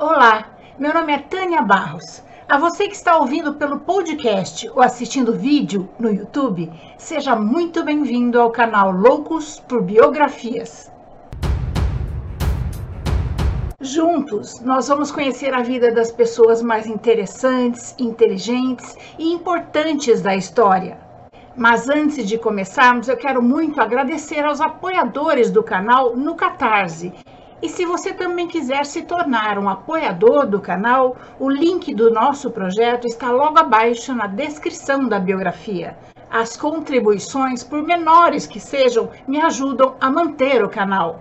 Olá, meu nome é Tânia Barros. A você que está ouvindo pelo podcast ou assistindo vídeo no YouTube, seja muito bem-vindo ao canal Loucos por Biografias. Juntos, nós vamos conhecer a vida das pessoas mais interessantes, inteligentes e importantes da história. Mas antes de começarmos, eu quero muito agradecer aos apoiadores do canal no Catarse e se você também quiser se tornar um apoiador do canal, o link do nosso projeto está logo abaixo na descrição da biografia. As contribuições, por menores que sejam, me ajudam a manter o canal.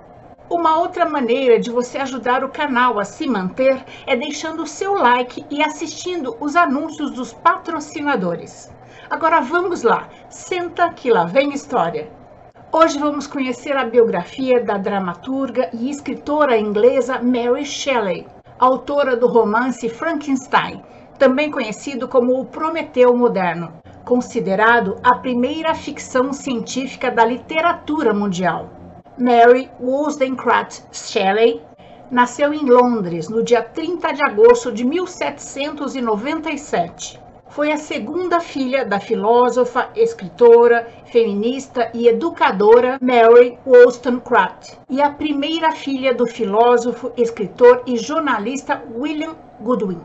Uma outra maneira de você ajudar o canal a se manter é deixando o seu like e assistindo os anúncios dos patrocinadores. Agora vamos lá, senta que lá vem história. Hoje vamos conhecer a biografia da dramaturga e escritora inglesa Mary Shelley, autora do romance Frankenstein, também conhecido como o Prometeu moderno, considerado a primeira ficção científica da literatura mundial. Mary Wollstonecraft Shelley nasceu em Londres no dia 30 de agosto de 1797 foi a segunda filha da filósofa, escritora, feminista e educadora Mary Wollstonecraft e a primeira filha do filósofo, escritor e jornalista William Goodwin.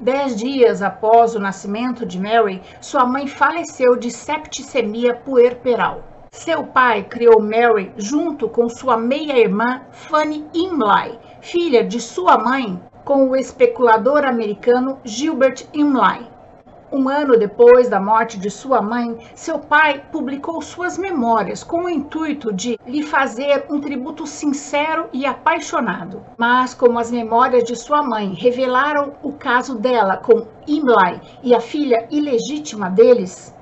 Dez dias após o nascimento de Mary, sua mãe faleceu de septicemia puerperal. Seu pai criou Mary junto com sua meia-irmã Fanny Imlay, filha de sua mãe, com o especulador americano Gilbert Imlay. Um ano depois da morte de sua mãe, seu pai publicou suas memórias com o intuito de lhe fazer um tributo sincero e apaixonado. Mas, como as memórias de sua mãe revelaram o caso dela com Imlay e a filha ilegítima deles,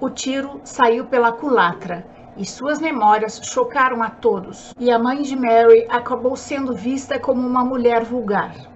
o tiro saiu pela culatra e suas memórias chocaram a todos, e a mãe de Mary acabou sendo vista como uma mulher vulgar.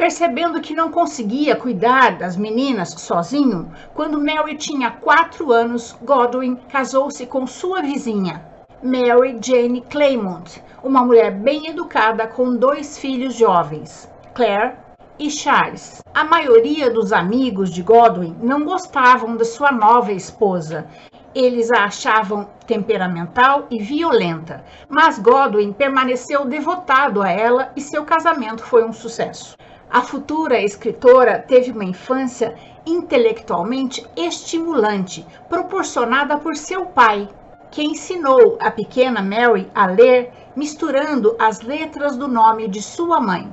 Percebendo que não conseguia cuidar das meninas sozinho, quando Mary tinha quatro anos, Godwin casou-se com sua vizinha, Mary Jane Claymont, uma mulher bem educada com dois filhos jovens, Claire e Charles. A maioria dos amigos de Godwin não gostavam da sua nova esposa. Eles a achavam temperamental e violenta, mas Godwin permaneceu devotado a ela e seu casamento foi um sucesso. A futura escritora teve uma infância intelectualmente estimulante, proporcionada por seu pai, que ensinou a pequena Mary a ler misturando as letras do nome de sua mãe.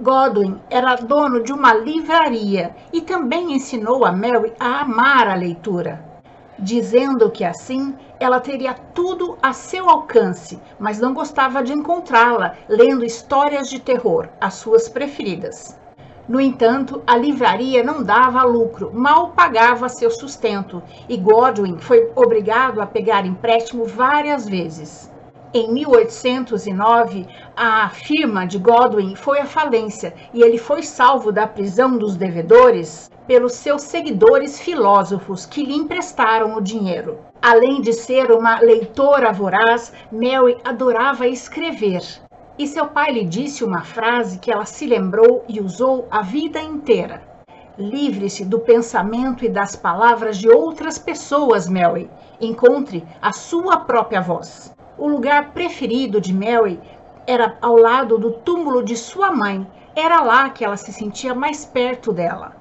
Godwin era dono de uma livraria e também ensinou a Mary a amar a leitura dizendo que assim ela teria tudo a seu alcance, mas não gostava de encontrá-la lendo histórias de terror, as suas preferidas. No entanto, a livraria não dava lucro, mal pagava seu sustento, e Godwin foi obrigado a pegar empréstimo várias vezes. Em 1809, a firma de Godwin foi à falência e ele foi salvo da prisão dos devedores pelos seus seguidores filósofos que lhe emprestaram o dinheiro. Além de ser uma leitora voraz, Mary adorava escrever. E seu pai lhe disse uma frase que ela se lembrou e usou a vida inteira. Livre-se do pensamento e das palavras de outras pessoas, Mary. Encontre a sua própria voz. O lugar preferido de Mary era ao lado do túmulo de sua mãe. Era lá que ela se sentia mais perto dela.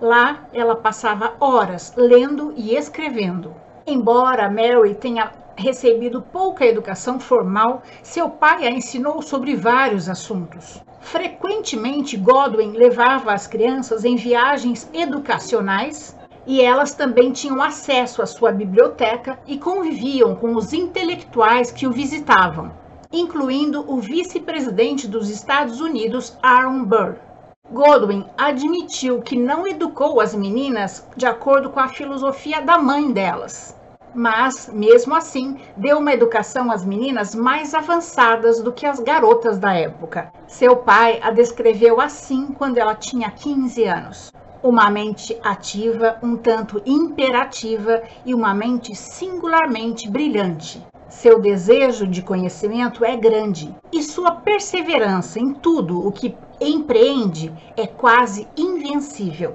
Lá ela passava horas lendo e escrevendo. Embora Mary tenha recebido pouca educação formal, seu pai a ensinou sobre vários assuntos. Frequentemente, Godwin levava as crianças em viagens educacionais e elas também tinham acesso à sua biblioteca e conviviam com os intelectuais que o visitavam, incluindo o vice-presidente dos Estados Unidos, Aaron Burr. Godwin admitiu que não educou as meninas de acordo com a filosofia da mãe delas, mas, mesmo assim, deu uma educação às meninas mais avançadas do que as garotas da época. Seu pai a descreveu assim quando ela tinha 15 anos uma mente ativa, um tanto imperativa e uma mente singularmente brilhante. Seu desejo de conhecimento é grande e sua perseverança em tudo o que empreende é quase invencível.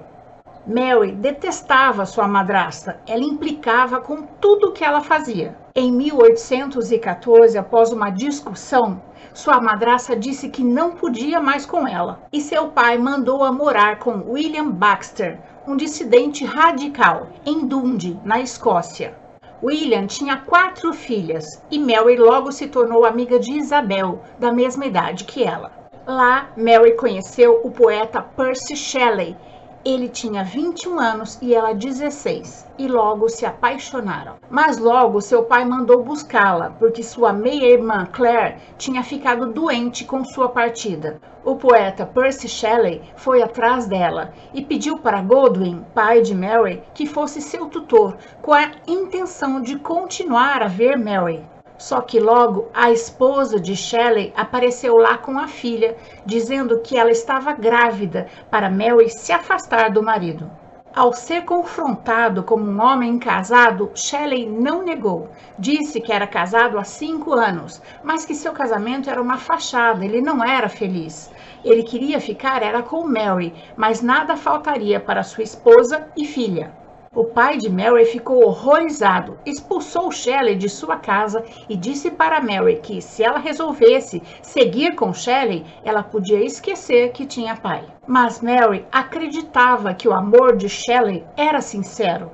Mary detestava sua madrasta, ela implicava com tudo o que ela fazia. Em 1814, após uma discussão, sua madrasta disse que não podia mais com ela e seu pai mandou-a morar com William Baxter, um dissidente radical, em Dundee, na Escócia. William tinha quatro filhas e Mary logo se tornou amiga de Isabel, da mesma idade que ela. Lá, Mary conheceu o poeta Percy Shelley ele tinha 21 anos e ela 16, e logo se apaixonaram. Mas logo seu pai mandou buscá-la, porque sua meia-irmã Claire tinha ficado doente com sua partida. O poeta Percy Shelley foi atrás dela e pediu para Godwin, pai de Mary, que fosse seu tutor, com a intenção de continuar a ver Mary. Só que logo a esposa de Shelley apareceu lá com a filha, dizendo que ela estava grávida para Mary se afastar do marido. Ao ser confrontado como um homem casado, Shelley não negou. Disse que era casado há cinco anos, mas que seu casamento era uma fachada, ele não era feliz. Ele queria ficar era com Mary, mas nada faltaria para sua esposa e filha. O pai de Mary ficou horrorizado, expulsou Shelley de sua casa e disse para Mary que, se ela resolvesse seguir com Shelley, ela podia esquecer que tinha pai. Mas Mary acreditava que o amor de Shelley era sincero.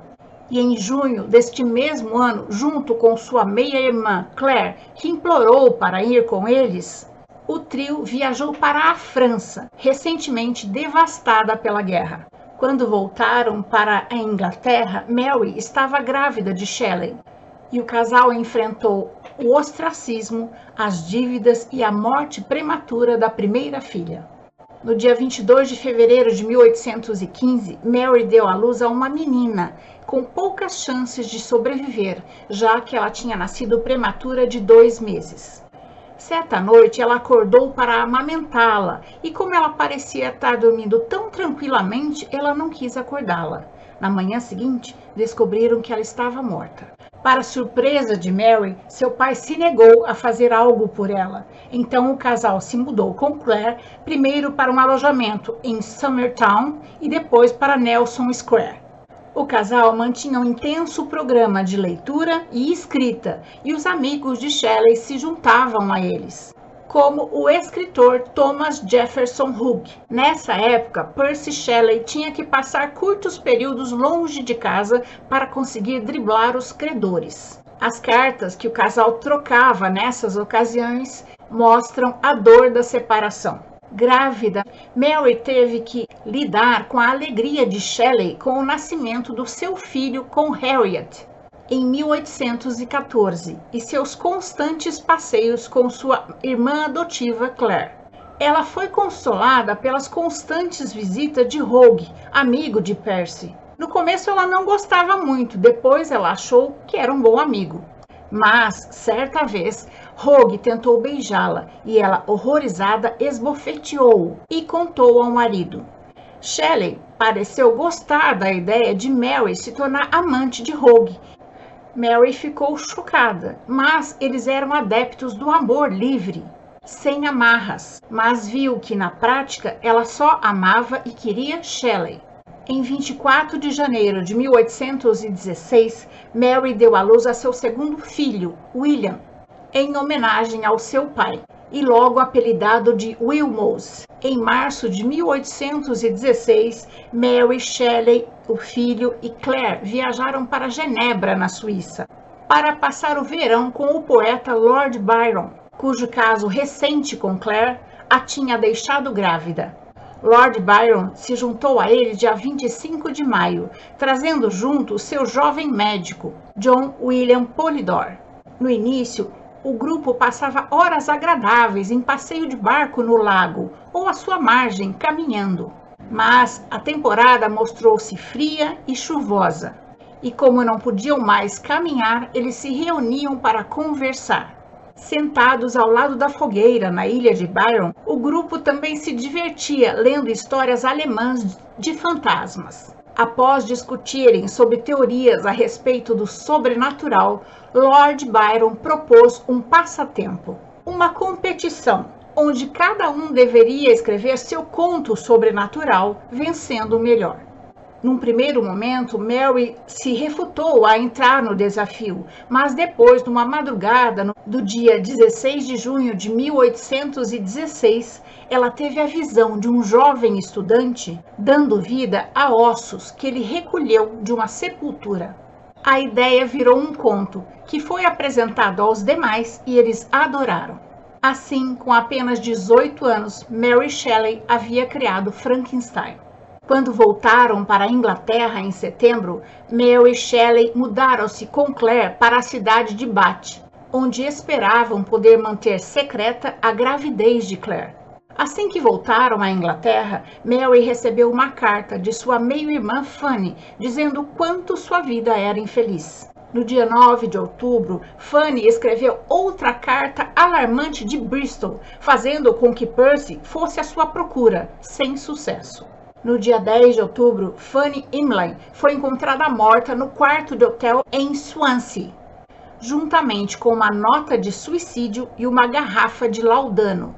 E em junho deste mesmo ano, junto com sua meia-irmã Claire, que implorou para ir com eles, o trio viajou para a França, recentemente devastada pela guerra. Quando voltaram para a Inglaterra, Mary estava grávida de Shelley e o casal enfrentou o ostracismo, as dívidas e a morte prematura da primeira filha. No dia 22 de fevereiro de 1815, Mary deu à luz a uma menina com poucas chances de sobreviver, já que ela tinha nascido prematura de dois meses. Certa noite ela acordou para amamentá-la e, como ela parecia estar dormindo tão tranquilamente, ela não quis acordá-la. Na manhã seguinte, descobriram que ela estava morta. Para surpresa de Mary, seu pai se negou a fazer algo por ela. Então o casal se mudou com Claire, primeiro para um alojamento em Summertown e depois para Nelson Square. O casal mantinha um intenso programa de leitura e escrita, e os amigos de Shelley se juntavam a eles, como o escritor Thomas Jefferson Hugh. Nessa época, Percy Shelley tinha que passar curtos períodos longe de casa para conseguir driblar os credores. As cartas que o casal trocava nessas ocasiões mostram a dor da separação grávida, Mary teve que lidar com a alegria de Shelley com o nascimento do seu filho com Harriet em 1814 e seus constantes passeios com sua irmã adotiva Claire. Ela foi consolada pelas constantes visitas de Rogue, amigo de Percy. No começo ela não gostava muito, depois ela achou que era um bom amigo. Mas, certa vez, Rogue tentou beijá-la e ela, horrorizada, esbofeteou-o e contou ao marido. Shelley pareceu gostar da ideia de Mary se tornar amante de Rogue. Mary ficou chocada, mas eles eram adeptos do amor livre, sem amarras, mas viu que na prática ela só amava e queria Shelley. Em 24 de janeiro de 1816, Mary deu à luz a seu segundo filho, William, em homenagem ao seu pai, e logo apelidado de Wilmos. Em março de 1816, Mary Shelley, o filho, e Claire viajaram para Genebra, na Suíça, para passar o verão com o poeta Lord Byron, cujo caso recente com Claire a tinha deixado grávida. Lord Byron se juntou a ele dia 25 de maio, trazendo junto seu jovem médico, John William Polydor. No início, o grupo passava horas agradáveis em passeio de barco no lago ou à sua margem, caminhando. Mas a temporada mostrou-se fria e chuvosa, e como não podiam mais caminhar, eles se reuniam para conversar. Sentados ao lado da fogueira na ilha de Byron, o grupo também se divertia lendo histórias alemãs de fantasmas. Após discutirem sobre teorias a respeito do sobrenatural, Lord Byron propôs um passatempo, uma competição onde cada um deveria escrever seu conto sobrenatural, vencendo o melhor. Num primeiro momento, Mary se refutou a entrar no desafio, mas depois, numa madrugada do dia 16 de junho de 1816, ela teve a visão de um jovem estudante dando vida a ossos que ele recolheu de uma sepultura. A ideia virou um conto que foi apresentado aos demais e eles adoraram. Assim, com apenas 18 anos, Mary Shelley havia criado Frankenstein. Quando voltaram para a Inglaterra em setembro, Mary Shelley mudaram-se com Claire para a cidade de Bath, onde esperavam poder manter secreta a gravidez de Claire. Assim que voltaram à Inglaterra, Mary recebeu uma carta de sua meio-irmã Fanny, dizendo quanto sua vida era infeliz. No dia 9 de outubro, Fanny escreveu outra carta alarmante de Bristol, fazendo com que Percy fosse à sua procura, sem sucesso. No dia 10 de outubro, Fanny Imlay foi encontrada morta no quarto de hotel em Swansea, juntamente com uma nota de suicídio e uma garrafa de laudano.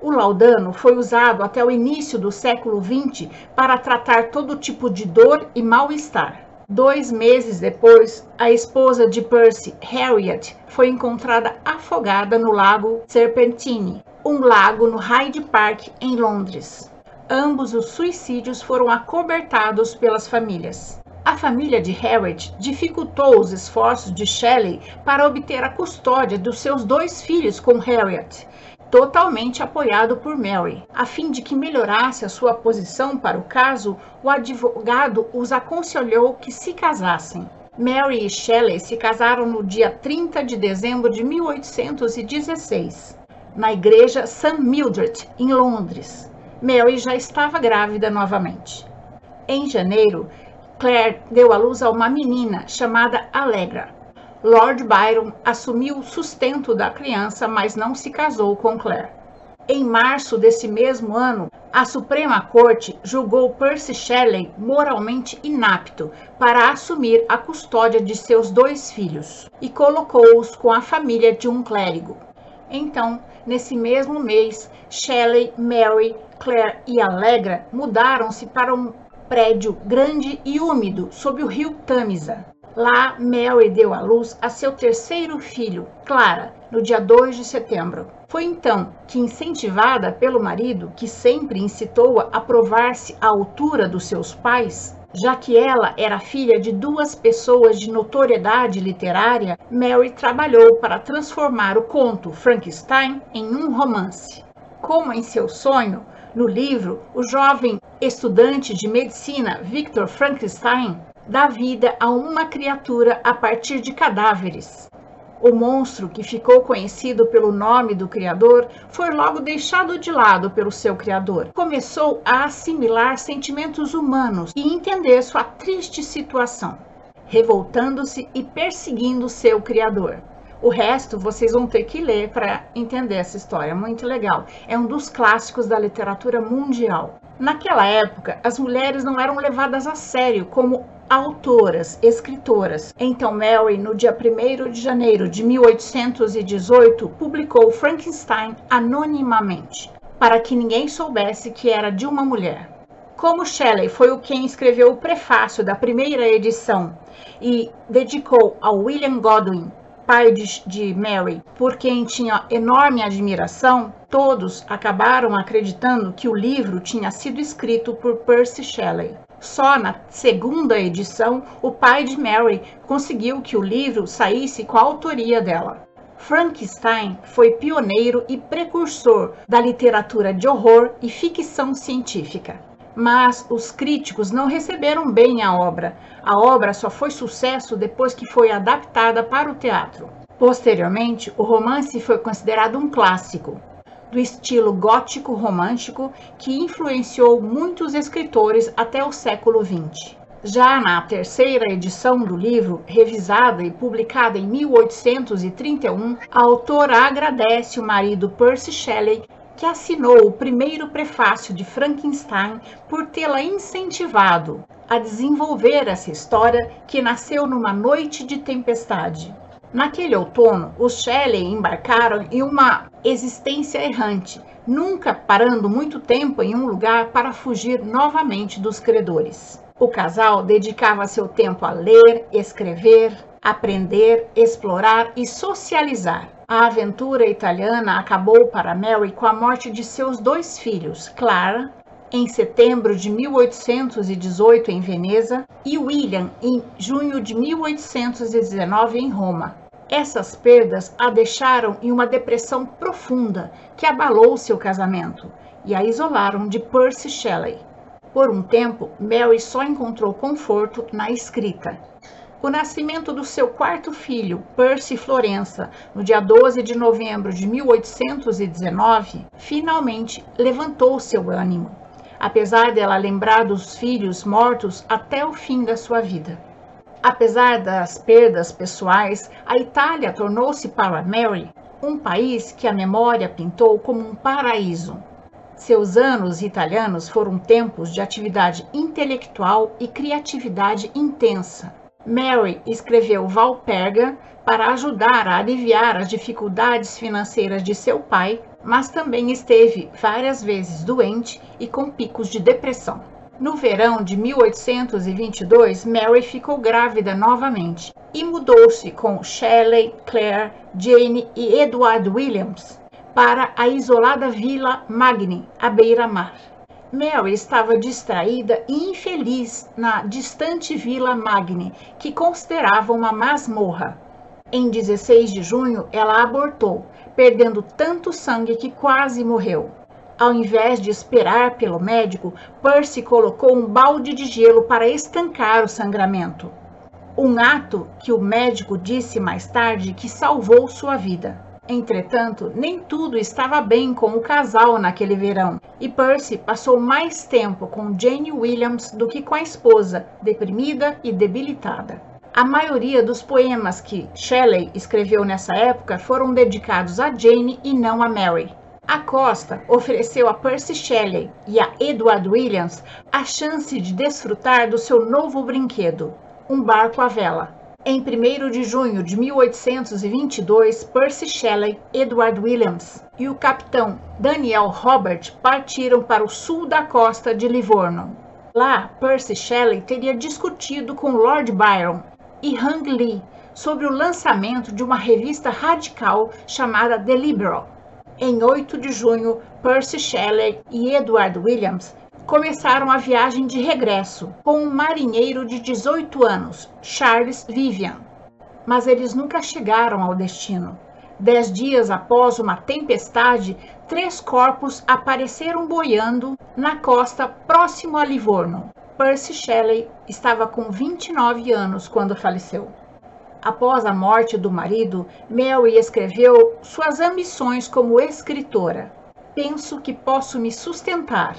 O laudano foi usado até o início do século XX para tratar todo tipo de dor e mal-estar. Dois meses depois, a esposa de Percy, Harriet, foi encontrada afogada no lago Serpentine, um lago no Hyde Park, em Londres ambos os suicídios foram acobertados pelas famílias. A família de Harriet dificultou os esforços de Shelley para obter a custódia dos seus dois filhos com Harriet, totalmente apoiado por Mary. A fim de que melhorasse a sua posição para o caso, o advogado os aconselhou que se casassem. Mary e Shelley se casaram no dia 30 de dezembro de 1816, na igreja St. Mildred, em Londres. Mary já estava grávida novamente. Em janeiro, Claire deu à luz a uma menina chamada Allegra. Lord Byron assumiu o sustento da criança, mas não se casou com Claire. Em março desse mesmo ano, a Suprema Corte julgou Percy Shelley moralmente inapto para assumir a custódia de seus dois filhos e colocou-os com a família de um clérigo. Então, nesse mesmo mês, Shelley, Mary, Claire e Allegra mudaram-se para um prédio grande e úmido sob o rio Tamisa. Lá, Mary deu à luz a seu terceiro filho, Clara, no dia 2 de setembro. Foi então que, incentivada pelo marido, que sempre incitou-a a provar-se à altura dos seus pais, já que ela era filha de duas pessoas de notoriedade literária, Mary trabalhou para transformar o conto Frankenstein em um romance. Como em seu sonho, no livro, o jovem estudante de medicina Victor Frankenstein dá vida a uma criatura a partir de cadáveres. O monstro, que ficou conhecido pelo nome do criador, foi logo deixado de lado pelo seu criador. Começou a assimilar sentimentos humanos e entender sua triste situação, revoltando-se e perseguindo seu criador. O resto vocês vão ter que ler para entender essa história, muito legal. É um dos clássicos da literatura mundial. Naquela época, as mulheres não eram levadas a sério como autoras, escritoras. Então, Mary, no dia 1 de janeiro de 1818, publicou Frankenstein anonimamente, para que ninguém soubesse que era de uma mulher. Como Shelley foi o quem escreveu o prefácio da primeira edição e dedicou a William Godwin, pai de, de Mary, por quem tinha enorme admiração, todos acabaram acreditando que o livro tinha sido escrito por Percy Shelley. Só na segunda edição, o pai de Mary conseguiu que o livro saísse com a autoria dela. Frankenstein foi pioneiro e precursor da literatura de horror e ficção científica. Mas os críticos não receberam bem a obra. A obra só foi sucesso depois que foi adaptada para o teatro. Posteriormente, o romance foi considerado um clássico do estilo gótico romântico que influenciou muitos escritores até o século XX. Já na terceira edição do livro, revisada e publicada em 1831, a autora agradece o marido Percy Shelley, que assinou o primeiro prefácio de Frankenstein por tê-la incentivado a desenvolver essa história que nasceu numa noite de tempestade. Naquele outono, os Shelley embarcaram em uma existência errante, nunca parando muito tempo em um lugar para fugir novamente dos credores. O casal dedicava seu tempo a ler, escrever, aprender, explorar e socializar. A aventura italiana acabou para Mary com a morte de seus dois filhos, Clara, em setembro de 1818 em Veneza, e William em junho de 1819 em Roma. Essas perdas a deixaram em uma depressão profunda que abalou seu casamento e a isolaram de Percy Shelley. Por um tempo, Mary só encontrou conforto na escrita. O nascimento do seu quarto filho, Percy Florença, no dia 12 de novembro de 1819, finalmente levantou seu ânimo, apesar dela lembrar dos filhos mortos até o fim da sua vida. Apesar das perdas pessoais, a Itália tornou-se para Mary um país que a memória pintou como um paraíso. Seus anos italianos foram tempos de atividade intelectual e criatividade intensa. Mary escreveu Valperga para ajudar a aliviar as dificuldades financeiras de seu pai, mas também esteve várias vezes doente e com picos de depressão. No verão de 1822, Mary ficou grávida novamente e mudou-se com Shelley, Claire, Jane e Edward Williams para a isolada Vila Magni, à beira-mar. Mary estava distraída e infeliz na distante Vila Magni, que considerava uma masmorra. Em 16 de junho, ela abortou, perdendo tanto sangue que quase morreu. Ao invés de esperar pelo médico, Percy colocou um balde de gelo para estancar o sangramento. Um ato que o médico disse mais tarde que salvou sua vida. Entretanto, nem tudo estava bem com o casal naquele verão, e Percy passou mais tempo com Jane Williams do que com a esposa, deprimida e debilitada. A maioria dos poemas que Shelley escreveu nessa época foram dedicados a Jane e não a Mary. A Costa ofereceu a Percy Shelley e a Edward Williams a chance de desfrutar do seu novo brinquedo, um barco à vela. Em 1 de junho de 1822, Percy Shelley, Edward Williams e o capitão Daniel Robert partiram para o sul da costa de Livorno. Lá, Percy Shelley teria discutido com Lord Byron e Hang Lee sobre o lançamento de uma revista radical chamada The Liberal. Em 8 de junho, Percy Shelley e Edward Williams começaram a viagem de regresso com um marinheiro de 18 anos, Charles Vivian. Mas eles nunca chegaram ao destino. Dez dias após uma tempestade, três corpos apareceram boiando na costa próximo a Livorno. Percy Shelley estava com 29 anos quando faleceu. Após a morte do marido, Mary escreveu suas ambições como escritora. Penso que posso me sustentar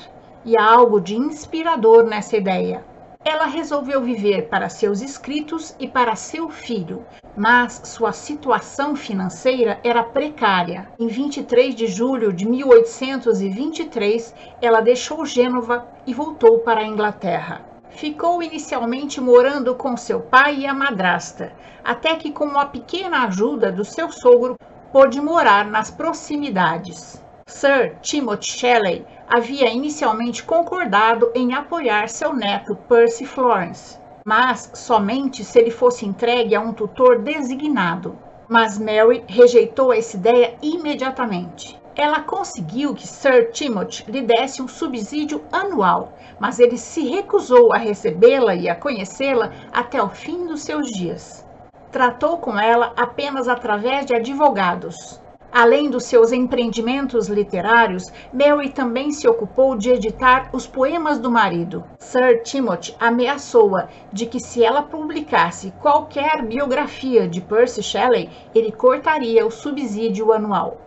e há algo de inspirador nessa ideia. Ela resolveu viver para seus escritos e para seu filho, mas sua situação financeira era precária. Em 23 de julho de 1823, ela deixou Gênova e voltou para a Inglaterra. Ficou inicialmente morando com seu pai e a madrasta, até que, com uma pequena ajuda do seu sogro, pôde morar nas proximidades. Sir Timothy Shelley havia inicialmente concordado em apoiar seu neto Percy Florence, mas somente se ele fosse entregue a um tutor designado. Mas Mary rejeitou essa ideia imediatamente. Ela conseguiu que Sir Timothy lhe desse um subsídio anual, mas ele se recusou a recebê-la e a conhecê-la até o fim dos seus dias. Tratou com ela apenas através de advogados. Além dos seus empreendimentos literários, Mary também se ocupou de editar os poemas do marido. Sir Timothy ameaçou-a de que se ela publicasse qualquer biografia de Percy Shelley, ele cortaria o subsídio anual.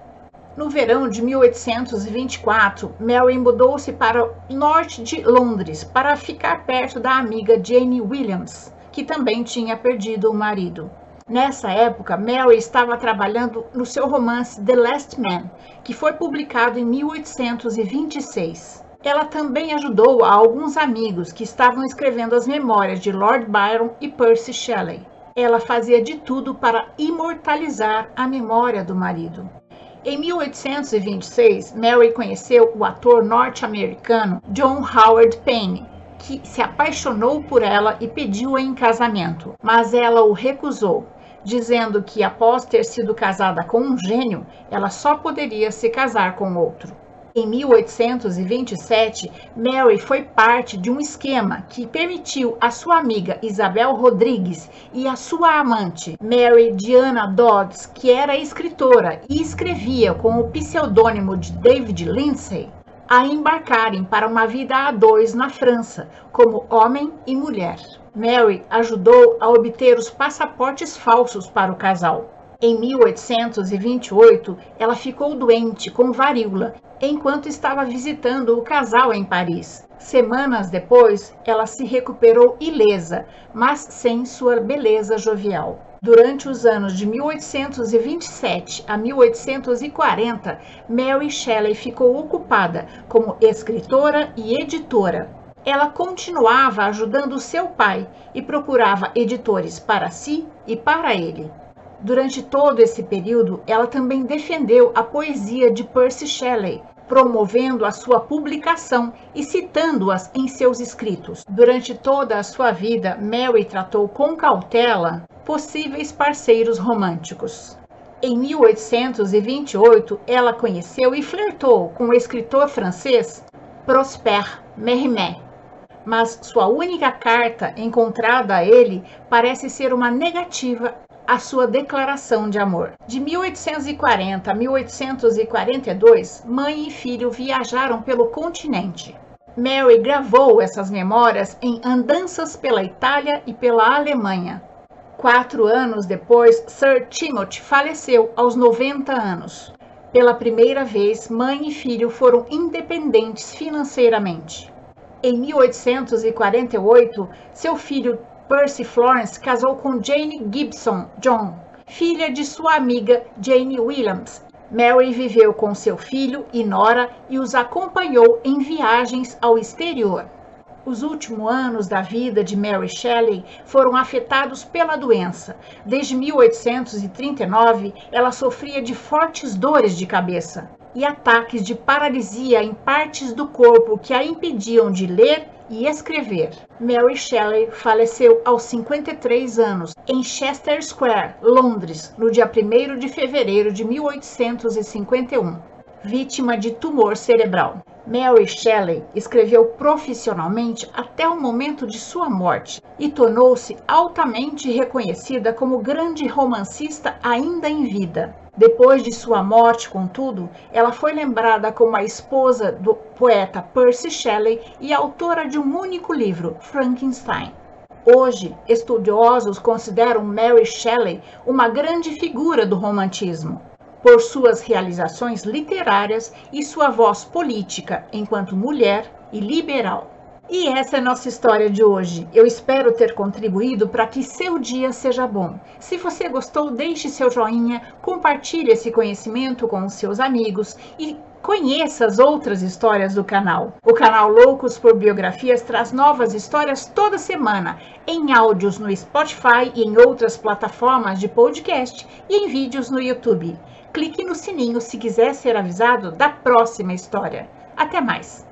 No verão de 1824, Mary mudou-se para o norte de Londres para ficar perto da amiga Jane Williams, que também tinha perdido o marido. Nessa época, Mary estava trabalhando no seu romance The Last Man, que foi publicado em 1826. Ela também ajudou a alguns amigos que estavam escrevendo as memórias de Lord Byron e Percy Shelley. ela fazia de tudo para imortalizar a memória do marido. Em 1826, Mary conheceu o ator norte-americano John Howard Payne, que se apaixonou por ela e pediu-a em casamento, mas ela o recusou, dizendo que após ter sido casada com um gênio, ela só poderia se casar com outro. Em 1827, Mary foi parte de um esquema que permitiu a sua amiga Isabel Rodrigues e a sua amante, Mary Diana Dodds, que era escritora e escrevia com o pseudônimo de David Lindsay, a embarcarem para uma vida a dois na França, como homem e mulher. Mary ajudou a obter os passaportes falsos para o casal. Em 1828, ela ficou doente com varíola enquanto estava visitando o casal em Paris. Semanas depois, ela se recuperou ilesa, mas sem sua beleza jovial. Durante os anos de 1827 a 1840, Mary Shelley ficou ocupada como escritora e editora. Ela continuava ajudando seu pai e procurava editores para si e para ele. Durante todo esse período, ela também defendeu a poesia de Percy Shelley, promovendo a sua publicação e citando-as em seus escritos. Durante toda a sua vida, Mary tratou com cautela possíveis parceiros românticos. Em 1828, ela conheceu e flertou com o escritor francês Prosper Mérimée, mas sua única carta encontrada a ele parece ser uma negativa a sua declaração de amor. De 1840 a 1842, mãe e filho viajaram pelo continente. Mary gravou essas memórias em Andanças pela Itália e pela Alemanha. Quatro anos depois, Sir Timothy faleceu aos 90 anos. Pela primeira vez, mãe e filho foram independentes financeiramente. Em 1848, seu filho Percy Florence casou com Jane Gibson John, filha de sua amiga Jane Williams. Mary viveu com seu filho e nora e os acompanhou em viagens ao exterior. Os últimos anos da vida de Mary Shelley foram afetados pela doença. Desde 1839, ela sofria de fortes dores de cabeça e ataques de paralisia em partes do corpo que a impediam de ler e escrever. Mary Shelley faleceu aos 53 anos em Chester Square, Londres, no dia 1 de fevereiro de 1851, vítima de tumor cerebral. Mary Shelley escreveu profissionalmente até o momento de sua morte e tornou-se altamente reconhecida como grande romancista ainda em vida. Depois de sua morte, contudo, ela foi lembrada como a esposa do poeta Percy Shelley e autora de um único livro, Frankenstein. Hoje, estudiosos consideram Mary Shelley uma grande figura do romantismo, por suas realizações literárias e sua voz política enquanto mulher e liberal. E essa é nossa história de hoje. Eu espero ter contribuído para que seu dia seja bom. Se você gostou, deixe seu joinha, compartilhe esse conhecimento com os seus amigos e conheça as outras histórias do canal. O canal Loucos por Biografias traz novas histórias toda semana, em áudios no Spotify e em outras plataformas de podcast e em vídeos no YouTube. Clique no sininho se quiser ser avisado da próxima história. Até mais!